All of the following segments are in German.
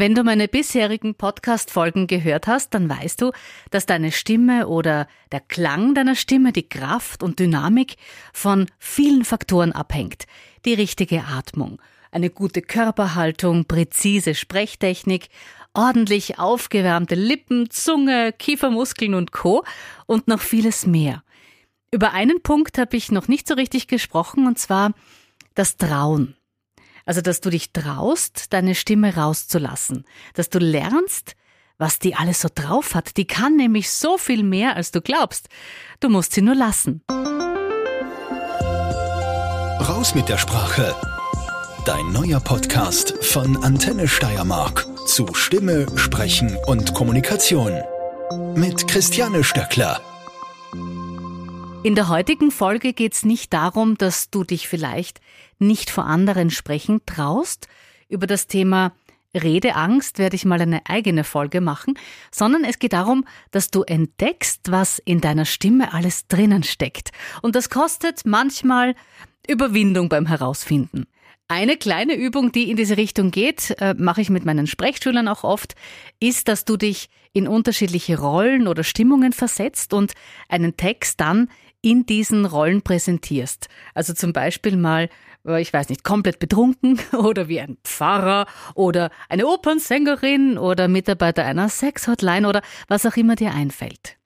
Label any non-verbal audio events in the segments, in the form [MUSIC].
Wenn du meine bisherigen Podcast-Folgen gehört hast, dann weißt du, dass deine Stimme oder der Klang deiner Stimme, die Kraft und Dynamik von vielen Faktoren abhängt. Die richtige Atmung, eine gute Körperhaltung, präzise Sprechtechnik, ordentlich aufgewärmte Lippen, Zunge, Kiefermuskeln und Co. und noch vieles mehr. Über einen Punkt habe ich noch nicht so richtig gesprochen, und zwar das Trauen. Also, dass du dich traust, deine Stimme rauszulassen, dass du lernst, was die alles so drauf hat. Die kann nämlich so viel mehr, als du glaubst. Du musst sie nur lassen. Raus mit der Sprache. Dein neuer Podcast von Antenne Steiermark zu Stimme, Sprechen und Kommunikation. Mit Christiane Stöckler. In der heutigen Folge geht es nicht darum, dass du dich vielleicht nicht vor anderen sprechen traust. Über das Thema Redeangst werde ich mal eine eigene Folge machen, sondern es geht darum, dass du entdeckst, was in deiner Stimme alles drinnen steckt. Und das kostet manchmal Überwindung beim Herausfinden. Eine kleine Übung, die in diese Richtung geht, äh, mache ich mit meinen Sprechschülern auch oft, ist, dass du dich in unterschiedliche Rollen oder Stimmungen versetzt und einen Text dann in diesen Rollen präsentierst. Also zum Beispiel mal, äh, ich weiß nicht, komplett betrunken [LAUGHS] oder wie ein Pfarrer oder eine Opernsängerin oder Mitarbeiter einer Sexhotline oder was auch immer dir einfällt.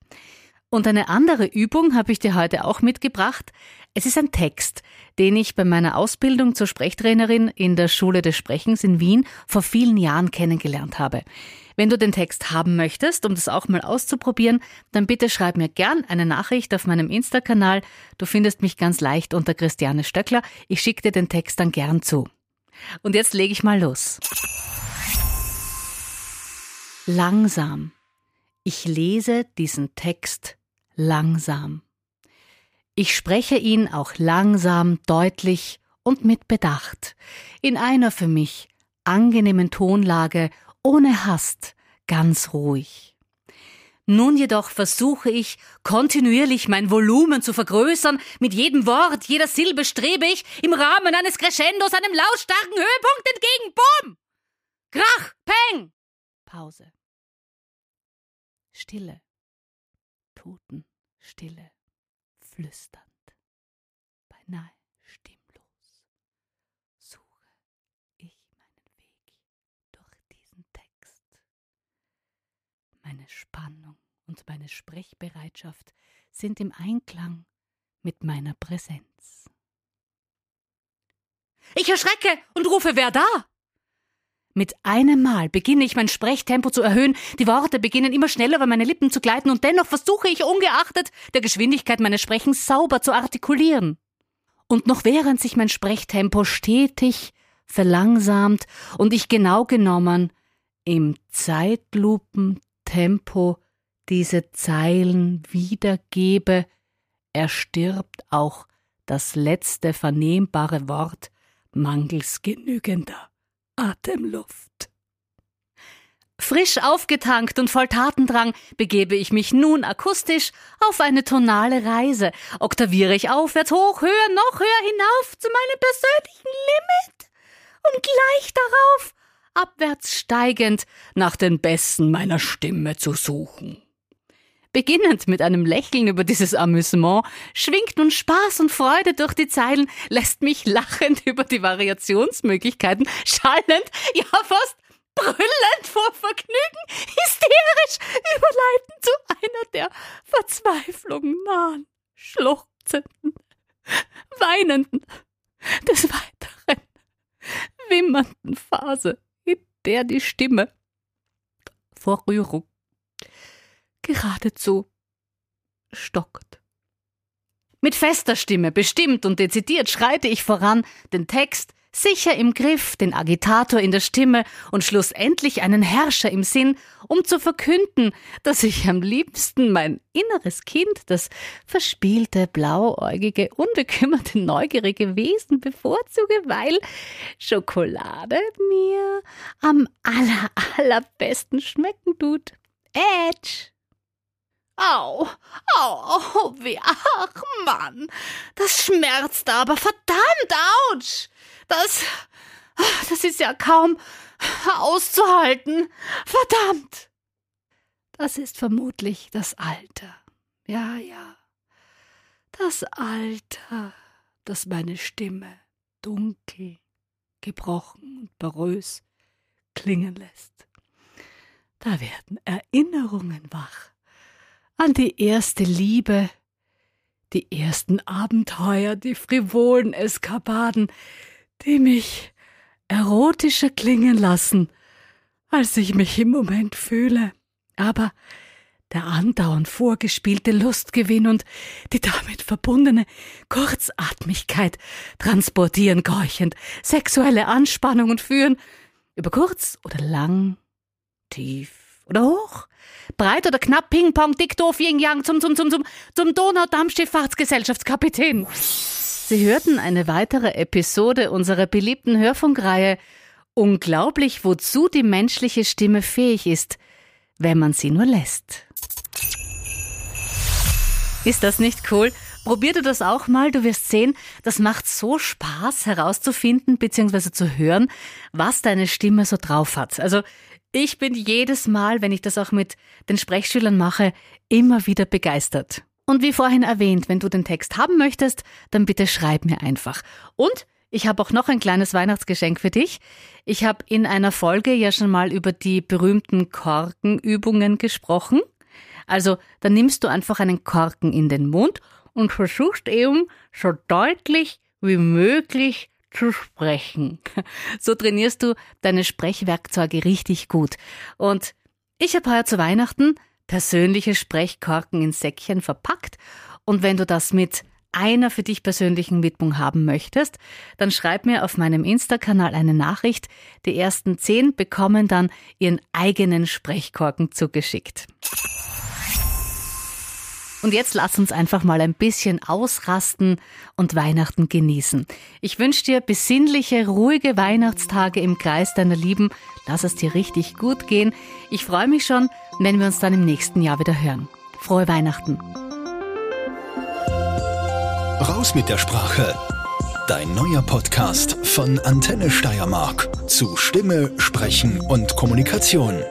Und eine andere Übung habe ich dir heute auch mitgebracht. Es ist ein Text, den ich bei meiner Ausbildung zur Sprechtrainerin in der Schule des Sprechens in Wien vor vielen Jahren kennengelernt habe. Wenn du den Text haben möchtest, um das auch mal auszuprobieren, dann bitte schreib mir gern eine Nachricht auf meinem Insta-Kanal. Du findest mich ganz leicht unter Christiane Stöckler. Ich schicke dir den Text dann gern zu. Und jetzt lege ich mal los. Langsam. Ich lese diesen Text langsam. Ich spreche ihn auch langsam, deutlich und mit Bedacht, in einer für mich angenehmen Tonlage ohne Hast, ganz ruhig. Nun jedoch versuche ich, kontinuierlich mein Volumen zu vergrößern, mit jedem Wort, jeder Silbe strebe ich, im Rahmen eines Crescendos einem lautstarken Höhepunkt entgegen. Bumm! Krach! Peng! Pause. Stille. Totenstille. Flüsternd. Beinahe Meine Spannung und meine Sprechbereitschaft sind im Einklang mit meiner Präsenz. Ich erschrecke und rufe, wer da? Mit einem Mal beginne ich mein Sprechtempo zu erhöhen, die Worte beginnen immer schneller über meine Lippen zu gleiten und dennoch versuche ich ungeachtet der Geschwindigkeit meines Sprechens sauber zu artikulieren. Und noch während sich mein Sprechtempo stetig verlangsamt und ich genau genommen im Zeitlupen Tempo diese Zeilen wiedergebe, erstirbt auch das letzte vernehmbare Wort mangels genügender Atemluft. Frisch aufgetankt und voll Tatendrang begebe ich mich nun akustisch auf eine tonale Reise, oktaviere ich aufwärts hoch, höher, noch höher hinauf zu meinem persönlichen Limit, um gleich darauf abwärts steigend nach den Besten meiner Stimme zu suchen. Beginnend mit einem Lächeln über dieses Amüsement, schwingt nun Spaß und Freude durch die Zeilen, lässt mich lachend [LAUGHS] über die Variationsmöglichkeiten, schallend, ja fast brüllend vor Vergnügen, hysterisch überleiten zu einer der Verzweiflung nahen, schluchzenden, weinenden, des Weiteren wimmernden Phase der die Stimme vor Rührung geradezu stockt. Mit fester Stimme, bestimmt und dezidiert schreite ich voran, den Text sicher im Griff, den Agitator in der Stimme und schlussendlich einen Herrscher im Sinn, um zu verkünden, dass ich am liebsten mein inneres Kind, das verspielte, blauäugige, unbekümmerte, neugierige Wesen bevorzuge, weil Schokolade mir am aller, allerbesten schmecken tut. Edge! Au, au, au, wie, ach Mann, das schmerzt aber, verdammt, ouch! Das, das ist ja kaum auszuhalten. Verdammt! Das ist vermutlich das Alter. Ja, ja. Das Alter, das meine Stimme dunkel, gebrochen und porös klingen lässt. Da werden Erinnerungen wach an die erste Liebe, die ersten Abenteuer, die frivolen Eskapaden, die mich erotischer klingen lassen, als ich mich im Moment fühle. Aber der andauernd vorgespielte Lustgewinn und die damit verbundene Kurzatmigkeit transportieren keuchend sexuelle Anspannung und führen über kurz oder lang, tief oder hoch, breit oder knapp, Ping-Pong, dick, doof, Yin Yang zum, zum, zum, zum, zum Donaudampfschifffahrtsgesellschaftskapitän. Sie hörten eine weitere Episode unserer beliebten Hörfunkreihe Unglaublich, wozu die menschliche Stimme fähig ist, wenn man sie nur lässt. Ist das nicht cool? Probier du das auch mal, du wirst sehen, das macht so Spaß herauszufinden bzw. zu hören, was deine Stimme so drauf hat. Also ich bin jedes Mal, wenn ich das auch mit den Sprechschülern mache, immer wieder begeistert. Und wie vorhin erwähnt, wenn du den Text haben möchtest, dann bitte schreib mir einfach. Und ich habe auch noch ein kleines Weihnachtsgeschenk für dich. Ich habe in einer Folge ja schon mal über die berühmten Korkenübungen gesprochen. Also, dann nimmst du einfach einen Korken in den Mund und versuchst eben so deutlich wie möglich zu sprechen. So trainierst du deine Sprechwerkzeuge richtig gut. Und ich habe heuer zu Weihnachten persönliche Sprechkorken in Säckchen verpackt. Und wenn du das mit einer für dich persönlichen Widmung haben möchtest, dann schreib mir auf meinem Insta-Kanal eine Nachricht. Die ersten zehn bekommen dann ihren eigenen Sprechkorken zugeschickt. Und jetzt lass uns einfach mal ein bisschen ausrasten und Weihnachten genießen. Ich wünsche dir besinnliche, ruhige Weihnachtstage im Kreis deiner Lieben. Lass es dir richtig gut gehen. Ich freue mich schon, wenn wir uns dann im nächsten Jahr wieder hören. Frohe Weihnachten. Raus mit der Sprache. Dein neuer Podcast von Antenne Steiermark zu Stimme, Sprechen und Kommunikation.